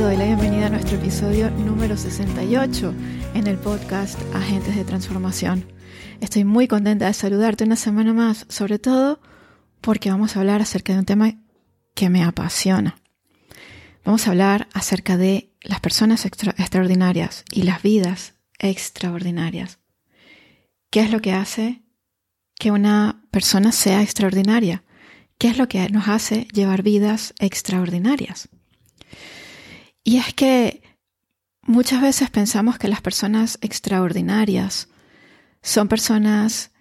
te doy la bienvenida a nuestro episodio número 68 en el podcast Agentes de Transformación. Estoy muy contenta de saludarte una semana más, sobre todo porque vamos a hablar acerca de un tema que me apasiona. Vamos a hablar acerca de las personas extraordinarias y las vidas extraordinarias. ¿Qué es lo que hace que una persona sea extraordinaria? ¿Qué es lo que nos hace llevar vidas extraordinarias? Y es que muchas veces pensamos que las personas extraordinarias son personas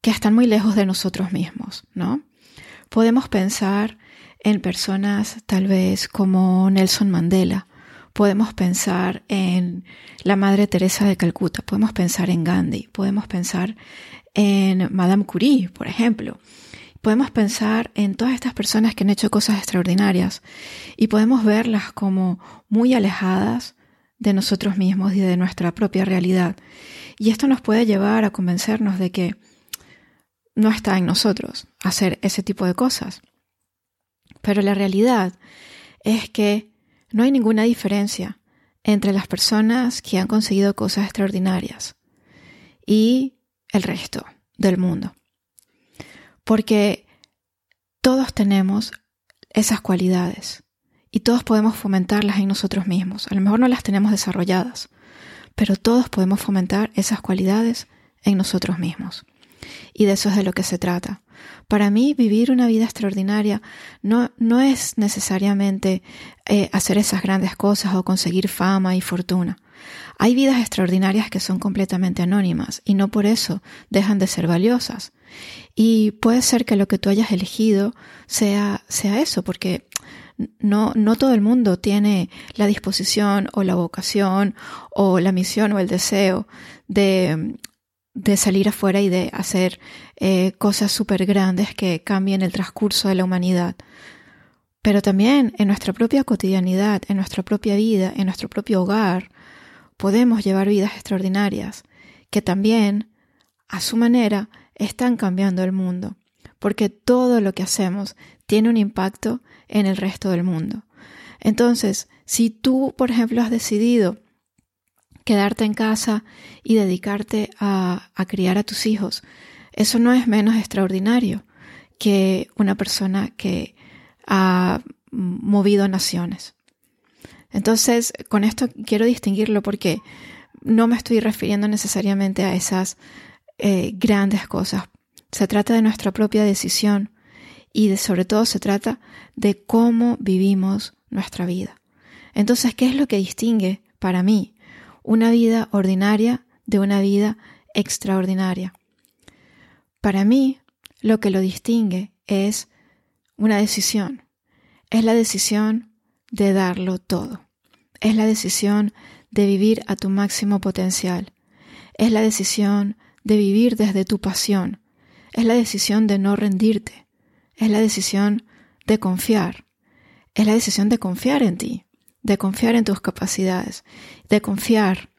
que están muy lejos de nosotros mismos, ¿no? Podemos pensar en personas tal vez como Nelson Mandela, podemos pensar en la Madre Teresa de Calcuta, podemos pensar en Gandhi, podemos pensar en Madame Curie, por ejemplo. Podemos pensar en todas estas personas que han hecho cosas extraordinarias y podemos verlas como muy alejadas de nosotros mismos y de nuestra propia realidad. Y esto nos puede llevar a convencernos de que no está en nosotros hacer ese tipo de cosas. Pero la realidad es que no hay ninguna diferencia entre las personas que han conseguido cosas extraordinarias y el resto del mundo. Porque todos tenemos esas cualidades y todos podemos fomentarlas en nosotros mismos. A lo mejor no las tenemos desarrolladas, pero todos podemos fomentar esas cualidades en nosotros mismos. Y de eso es de lo que se trata. Para mí, vivir una vida extraordinaria no, no es necesariamente eh, hacer esas grandes cosas o conseguir fama y fortuna. Hay vidas extraordinarias que son completamente anónimas y no por eso dejan de ser valiosas. Y puede ser que lo que tú hayas elegido sea, sea eso, porque no, no todo el mundo tiene la disposición o la vocación o la misión o el deseo de de salir afuera y de hacer eh, cosas súper grandes que cambien el transcurso de la humanidad. Pero también en nuestra propia cotidianidad, en nuestra propia vida, en nuestro propio hogar, podemos llevar vidas extraordinarias que también, a su manera, están cambiando el mundo, porque todo lo que hacemos tiene un impacto en el resto del mundo. Entonces, si tú, por ejemplo, has decidido quedarte en casa y dedicarte a, criar a tus hijos. Eso no es menos extraordinario que una persona que ha movido naciones. Entonces, con esto quiero distinguirlo porque no me estoy refiriendo necesariamente a esas eh, grandes cosas. Se trata de nuestra propia decisión y de, sobre todo se trata de cómo vivimos nuestra vida. Entonces, ¿qué es lo que distingue para mí una vida ordinaria de una vida extraordinaria. Para mí, lo que lo distingue es una decisión. Es la decisión de darlo todo. Es la decisión de vivir a tu máximo potencial. Es la decisión de vivir desde tu pasión. Es la decisión de no rendirte. Es la decisión de confiar. Es la decisión de confiar en ti de confiar en tus capacidades, de confiar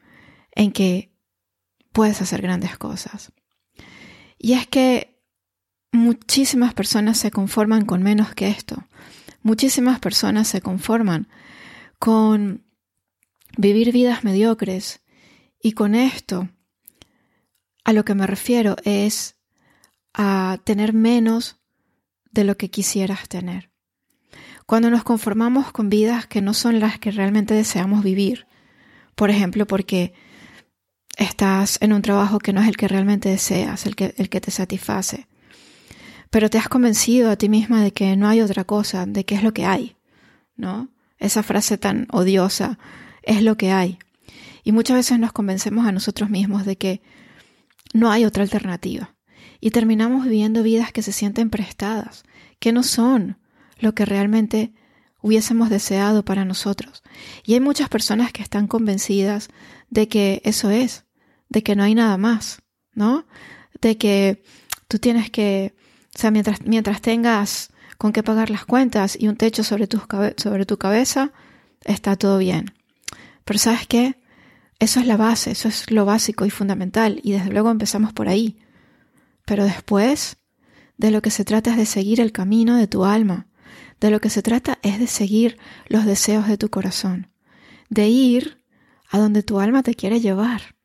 en que puedes hacer grandes cosas. Y es que muchísimas personas se conforman con menos que esto. Muchísimas personas se conforman con vivir vidas mediocres. Y con esto, a lo que me refiero es a tener menos de lo que quisieras tener cuando nos conformamos con vidas que no son las que realmente deseamos vivir. Por ejemplo, porque estás en un trabajo que no es el que realmente deseas, el que, el que te satisface. Pero te has convencido a ti misma de que no hay otra cosa, de que es lo que hay, ¿no? Esa frase tan odiosa, es lo que hay. Y muchas veces nos convencemos a nosotros mismos de que no hay otra alternativa. Y terminamos viviendo vidas que se sienten prestadas, que no son lo que realmente hubiésemos deseado para nosotros. Y hay muchas personas que están convencidas de que eso es, de que no hay nada más, ¿no? De que tú tienes que, o sea, mientras, mientras tengas con qué pagar las cuentas y un techo sobre tu, sobre tu cabeza, está todo bien. Pero ¿sabes qué? Eso es la base, eso es lo básico y fundamental, y desde luego empezamos por ahí. Pero después, de lo que se trata es de seguir el camino de tu alma, de lo que se trata es de seguir los deseos de tu corazón, de ir a donde tu alma te quiere llevar.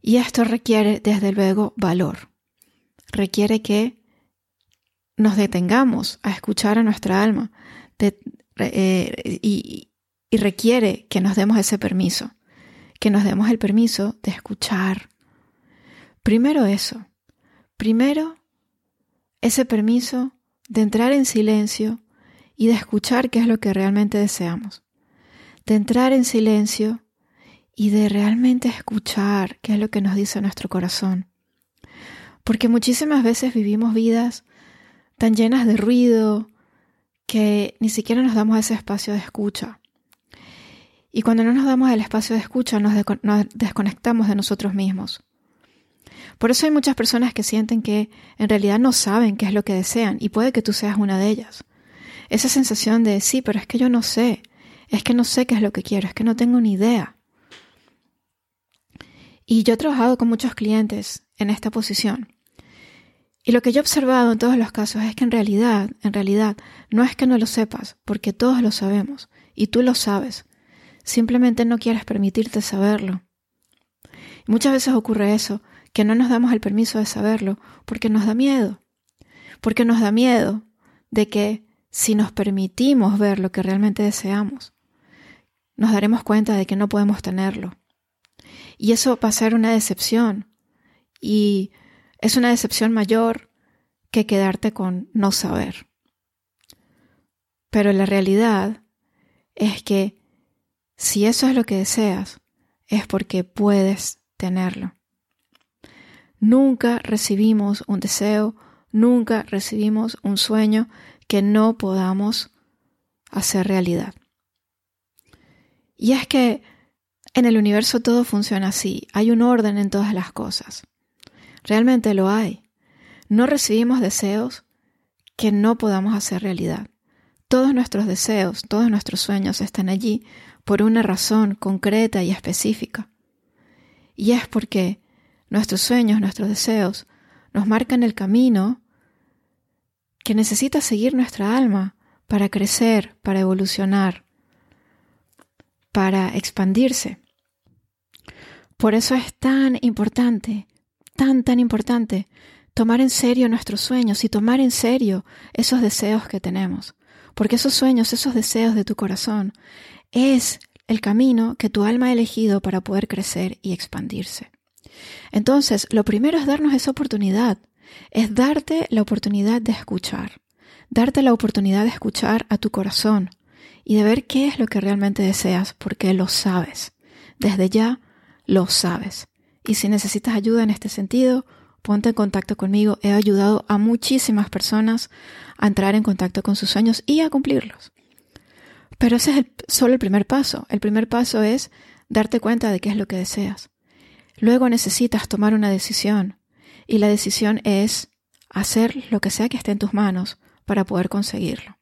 Y esto requiere, desde luego, valor. Requiere que nos detengamos a escuchar a nuestra alma eh, y, y requiere que nos demos ese permiso, que nos demos el permiso de escuchar. Primero eso, primero ese permiso de entrar en silencio y de escuchar qué es lo que realmente deseamos. De entrar en silencio y de realmente escuchar qué es lo que nos dice nuestro corazón. Porque muchísimas veces vivimos vidas tan llenas de ruido que ni siquiera nos damos ese espacio de escucha. Y cuando no nos damos el espacio de escucha nos, desconectamos de nosotros mismos. Por eso hay muchas personas que sienten que en realidad no saben qué es lo que desean y puede que tú seas una de ellas. Esa sensación de sí, pero es que yo no sé, es que no sé qué es lo que quiero, es que no tengo ni idea. Y yo he trabajado con muchos clientes en esta posición. Y lo que yo he observado en todos los casos es que en realidad, en realidad, no es que no lo sepas, porque todos lo sabemos, y tú lo sabes. Simplemente no quieres permitirte saberlo. Y muchas veces ocurre eso, que no nos damos el permiso de saberlo porque nos da miedo. Porque nos da miedo de que si nos permitimos ver lo que realmente deseamos, nos daremos cuenta de que no podemos tenerlo. Y eso va a ser una decepción. Y es una decepción mayor que quedarte con no saber. Pero la realidad es que si eso es lo que deseas, es porque puedes tenerlo. Nunca recibimos un deseo, nunca recibimos un sueño que no podamos hacer realidad. Y es que en el universo todo funciona así, hay un orden en todas las cosas. Realmente lo hay. No recibimos deseos que no podamos hacer realidad. Todos nuestros deseos, todos nuestros sueños están allí por una razón concreta y específica. Y es porque nuestros sueños, nuestros deseos, nos marcan el camino que necesita seguir nuestra alma para crecer, para evolucionar, para expandirse. Por eso es tan importante, tan, tan importante tomar en serio nuestros sueños y tomar en serio esos deseos que tenemos. Porque esos sueños, esos deseos de tu corazón, es el camino que tu alma ha elegido para poder crecer y expandirse. Entonces, lo primero es darnos esa oportunidad, es darte la oportunidad de escuchar, darte la oportunidad de escuchar a tu corazón y de ver qué es lo que realmente deseas, porque lo sabes. Desde ya lo sabes. Y si necesitas ayuda en este sentido, ponte en contacto conmigo. He ayudado a muchísimas personas a entrar en contacto con sus sueños y a cumplirlos. Pero ese es solo el primer paso. El primer paso es darte cuenta de qué es lo que deseas. Luego necesitas tomar una decisión y la decisión es hacer lo que sea que esté en tus manos para poder conseguirlo.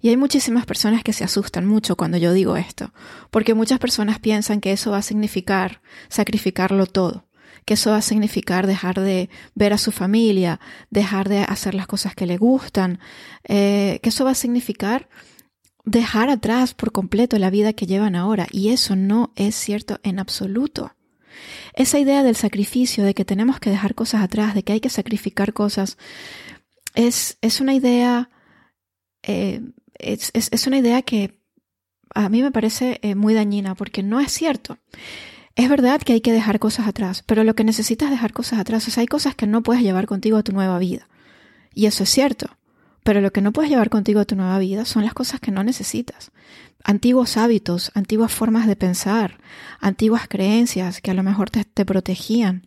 Y hay muchísimas personas que se asustan mucho cuando yo digo esto, porque muchas personas piensan que eso va a significar sacrificarlo todo, que eso va a significar dejar de ver a su familia, dejar de hacer las cosas que le gustan, eh, que eso va a significar dejar atrás por completo la vida que llevan ahora. Y eso no es cierto en absoluto. Esa idea del sacrificio, de que tenemos que dejar cosas atrás, de que hay que sacrificar cosas, es, es una idea, eh, es, es, una idea que a mí me parece eh, muy dañina porque no es cierto. Es verdad que hay que dejar cosas atrás, pero lo que necesitas dejar cosas atrás es hay cosas que no puedes llevar contigo a tu nueva vida. Y eso es cierto. Pero lo que no puedes llevar contigo a tu nueva vida son las cosas que no necesitas antiguos hábitos, antiguas formas de pensar, antiguas creencias que a lo mejor te, te protegían,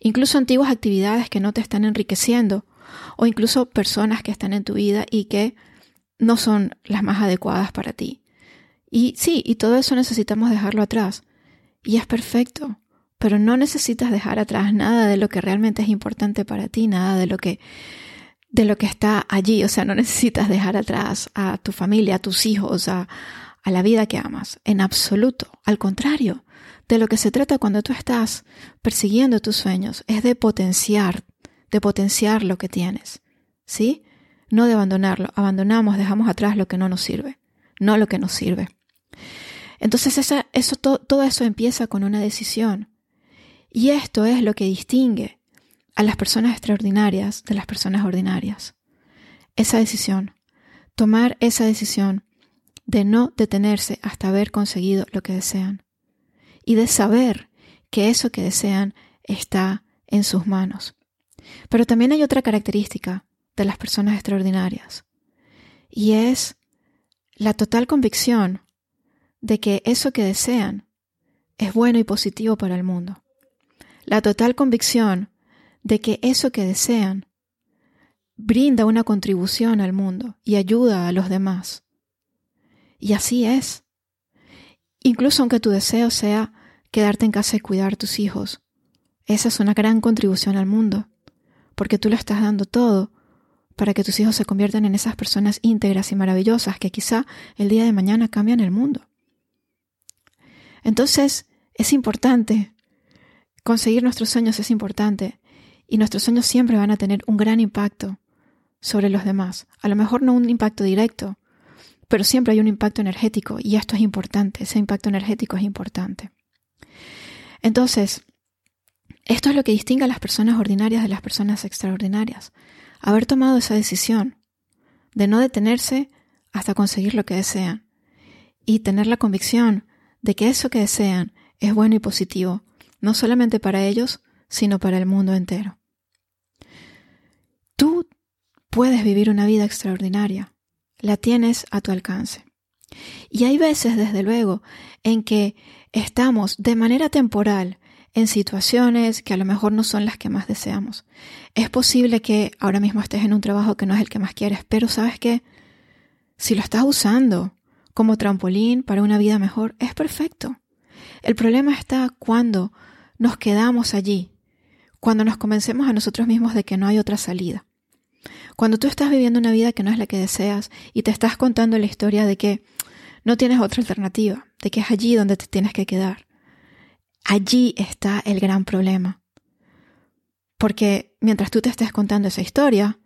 incluso antiguas actividades que no te están enriqueciendo, o incluso personas que están en tu vida y que no son las más adecuadas para ti. Y sí, y todo eso necesitamos dejarlo atrás. Y es perfecto, pero no necesitas dejar atrás nada de lo que realmente es importante para ti, nada de lo que de lo que está allí. O sea, no necesitas dejar atrás a tu familia, a tus hijos, a, la vida que amas, en absoluto. Al contrario, de lo que se trata cuando tú estás persiguiendo tus sueños es de potenciar, de potenciar lo que tienes, ¿sí? No de abandonarlo. Abandonamos, dejamos atrás lo que no nos sirve, no lo que nos sirve. Entonces eso, todo eso empieza con una decisión. Y esto es lo que distingue a las personas extraordinarias de las personas ordinarias. Esa decisión, tomar esa decisión de no detenerse hasta haber conseguido lo que desean y de saber que eso que desean está en sus manos. Pero también hay otra característica de las personas extraordinarias y es la total convicción de que eso que desean es bueno y positivo para el mundo. La total convicción de que eso que desean brinda una contribución al mundo y ayuda a los demás. Y así es. Incluso aunque tu deseo sea quedarte en casa y cuidar a tus hijos, esa es una gran contribución al mundo, porque tú le estás dando todo para que tus hijos se conviertan en esas personas íntegras y maravillosas que quizá el día de mañana cambian el mundo. Entonces, es importante. Conseguir nuestros sueños es importante. Y nuestros sueños siempre van a tener un gran impacto sobre los demás. A lo mejor no un impacto directo, pero siempre hay un impacto energético y esto es importante. Ese impacto energético es importante. Entonces, esto es lo que distingue a las personas ordinarias de las personas extraordinarias. Haber tomado esa decisión de no detenerse hasta conseguir lo que desean y tener la convicción de que eso que desean es bueno y positivo, no solamente para ellos, sino para el mundo entero. Puedes vivir una vida extraordinaria, la tienes a tu alcance. Y hay veces, desde luego, en que estamos de manera temporal en situaciones que a lo mejor no son las que más deseamos. Es posible que ahora mismo estés en un trabajo que no es el que más quieres, pero sabes que si lo estás usando como trampolín para una vida mejor, es perfecto. El problema está cuando nos quedamos allí, cuando nos convencemos a nosotros mismos de que no hay otra salida. Cuando tú estás viviendo una vida que no es la que deseas y te estás contando la historia de que no tienes otra alternativa, de que es allí donde te tienes que quedar. Allí está el gran problema. Porque mientras tú te estés contando esa historia,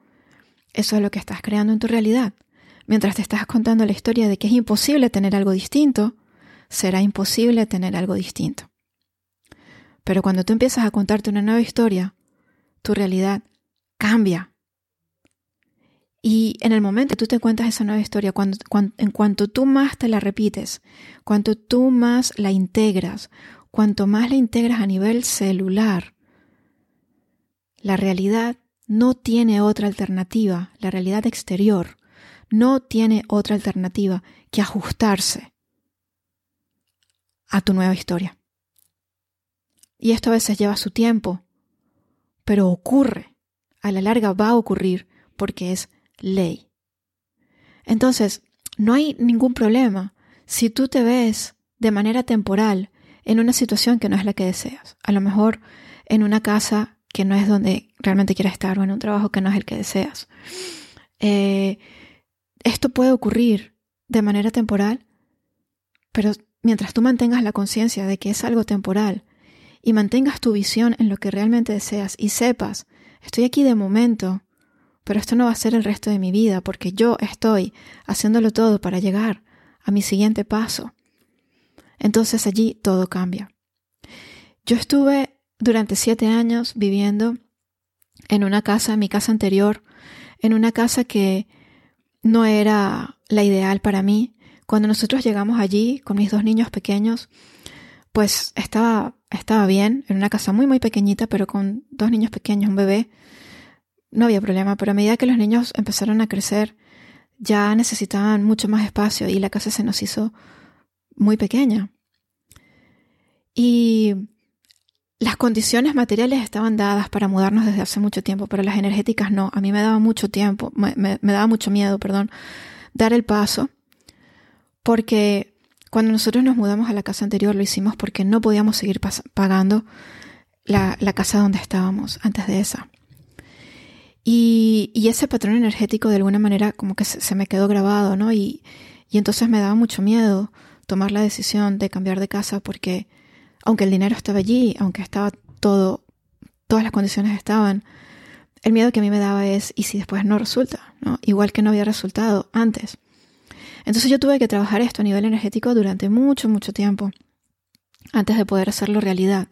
eso es lo que estás creando en tu realidad. Mientras te estás contando la historia de que es imposible tener algo distinto, será imposible tener algo distinto. Pero cuando tú empiezas a contarte una nueva historia, tu realidad cambia. Y en el momento que tú te cuentas esa nueva historia, cuando, en cuanto tú más te la repites, cuanto tú más la integras, cuanto más la integras a nivel celular, la realidad no tiene otra alternativa, la realidad exterior no tiene otra alternativa que ajustarse a tu nueva historia. Y esto a veces lleva su tiempo, pero ocurre, a la larga va a ocurrir porque es ley. Entonces, no hay ningún problema si tú te ves de manera temporal en una situación que no es la que deseas. A lo mejor en una casa que no es donde realmente quieres estar o en un trabajo que no es el que deseas. Eh, esto puede ocurrir de manera temporal, pero mientras tú mantengas la conciencia de que es algo temporal y mantengas tu visión en lo que realmente deseas y sepas, estoy aquí de momento, pero esto no va a ser el resto de mi vida porque yo estoy haciéndolo todo para llegar a mi siguiente paso. Entonces allí todo cambia. Yo estuve durante siete años viviendo en una casa, en mi casa anterior, en una casa que no era la ideal para mí. Cuando nosotros llegamos allí con mis dos niños pequeños, pues estaba, estaba bien, en una casa muy muy pequeñita, pero con dos niños pequeños, un bebé, no había problema, pero a medida que los niños empezaron a crecer, ya necesitaban mucho más espacio y la casa se nos hizo muy pequeña. Y las condiciones materiales estaban dadas para mudarnos desde hace mucho tiempo, pero las energéticas no. A mí me daba mucho tiempo, me, daba mucho miedo, perdón, dar el paso, porque cuando nosotros nos mudamos a la casa anterior lo hicimos porque no podíamos seguir pagando la, casa donde estábamos antes de esa. Y, ese patrón energético de alguna manera como que se, me quedó grabado, ¿no? Y, Y entonces me daba mucho miedo tomar la decisión de cambiar de casa porque aunque el dinero estaba allí, aunque estaba todo, todas las condiciones estaban, el miedo que a mí me daba es, ¿y si después no resulta? ¿no? Igual que no había resultado antes. Entonces yo tuve que trabajar esto a nivel energético durante mucho, mucho tiempo, antes de poder hacerlo realidad.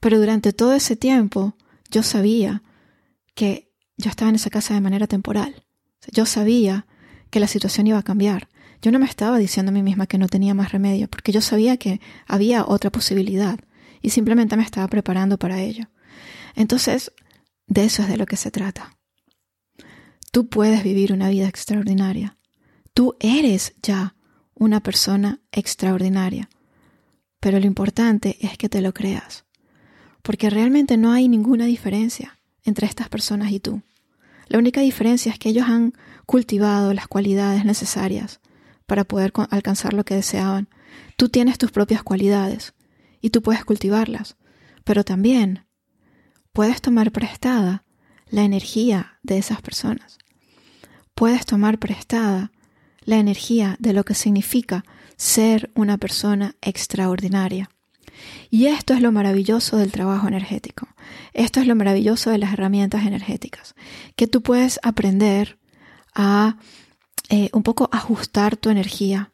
Pero durante todo ese tiempo yo sabía que yo estaba en esa casa de manera temporal. Yo sabía que la situación iba a cambiar. Yo no me estaba diciendo a mí misma que no tenía más remedio, porque yo sabía que había otra posibilidad y simplemente me estaba preparando para ello. Entonces, de eso es de lo que se trata. Tú puedes vivir una vida extraordinaria. Tú eres ya una persona extraordinaria. Pero lo importante es que te lo creas. Porque realmente no hay ninguna diferencia entre estas personas y tú. La única diferencia es que ellos han cultivado las cualidades necesarias para poder alcanzar lo que deseaban. Tú tienes tus propias cualidades y tú puedes cultivarlas, pero también puedes tomar prestada la energía de esas personas. Puedes tomar prestada la energía de lo que significa ser una persona extraordinaria. Y esto es lo maravilloso del trabajo energético. Esto es lo maravilloso de las herramientas energéticas, que tú puedes aprender a eh, un poco ajustar tu energía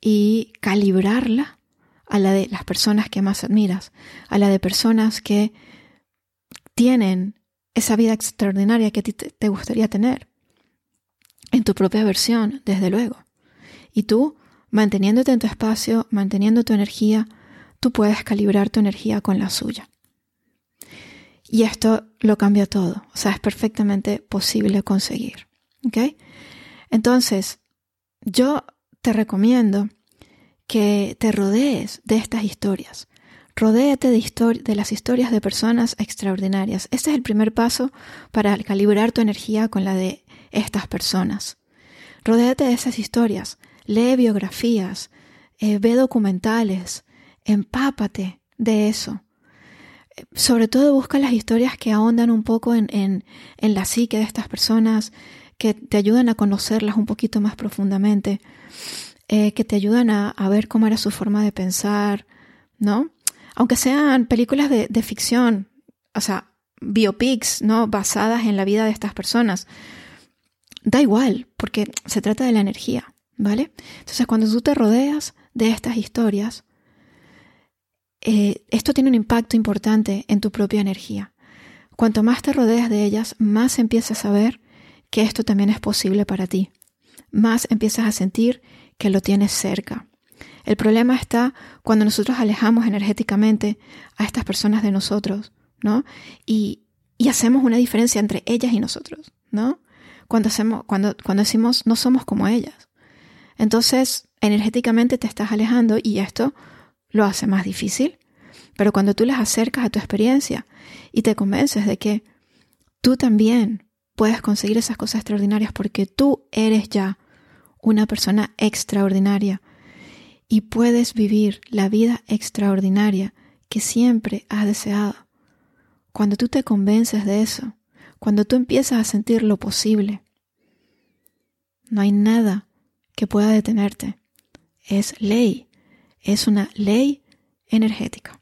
y calibrarla a la de las personas que más admiras, a la de personas que tienen esa vida extraordinaria que te gustaría tener, en tu propia versión, desde luego. Y tú, manteniéndote en tu espacio, manteniendo tu energía, tú puedes calibrar tu energía con la suya. Y esto lo cambia todo, o sea, es perfectamente posible conseguir. ¿Ok? Entonces, yo te recomiendo que te rodees de estas historias. Rodéate de, de, las historias de personas extraordinarias. Este es el primer paso para calibrar tu energía con la de estas personas. Rodéate de esas historias. Lee biografías, eh, ve documentales, empápate de eso. Sobre todo busca las historias que ahondan un poco en, la psique de estas personas, que te ayudan a conocerlas un poquito más profundamente, eh, que te ayudan a, ver cómo era su forma de pensar, ¿no? Aunque sean películas de, de ficción, o sea, biopics, ¿no? Basadas en la vida de estas personas. Da igual, porque se trata de la energía, ¿vale? Entonces, cuando tú te rodeas de estas historias, eh, esto tiene un impacto importante en tu propia energía. Cuanto más te rodeas de ellas, más empiezas a ver que esto también es posible para ti. Más empiezas a sentir que lo tienes cerca. El problema está cuando nosotros alejamos energéticamente a estas personas de nosotros, ¿no? Y, y hacemos una diferencia entre ellas y nosotros, ¿no? Cuando, hacemos, cuando, cuando decimos no somos como ellas. Entonces, energéticamente te estás alejando y esto lo hace más difícil. Pero cuando tú las acercas a tu experiencia y te convences de que tú también puedes conseguir esas cosas extraordinarias porque tú eres ya una persona extraordinaria y puedes vivir la vida extraordinaria que siempre has deseado. Cuando tú te convences de eso, cuando tú empiezas a sentir lo posible, no hay nada que pueda detenerte. Es ley, es una ley energética.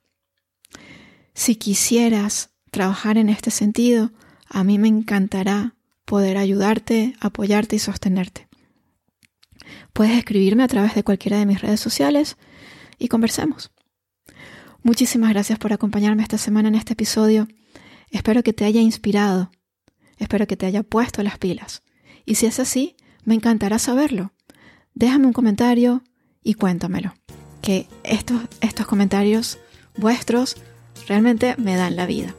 Si quisieras trabajar en este sentido, a mí me encantará poder ayudarte, apoyarte y sostenerte. Puedes escribirme a través de cualquiera de mis redes sociales y conversemos. Muchísimas gracias por acompañarme esta semana en este episodio. Espero que te haya inspirado. Espero que te haya puesto las pilas. Y si es así, me encantará saberlo. Déjame un comentario y cuéntamelo. Que estos, estos comentarios vuestros realmente me dan la vida.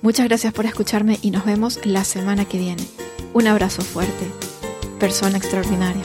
Muchas gracias por escucharme y nos vemos la semana que viene. Un abrazo fuerte. Persona extraordinaria.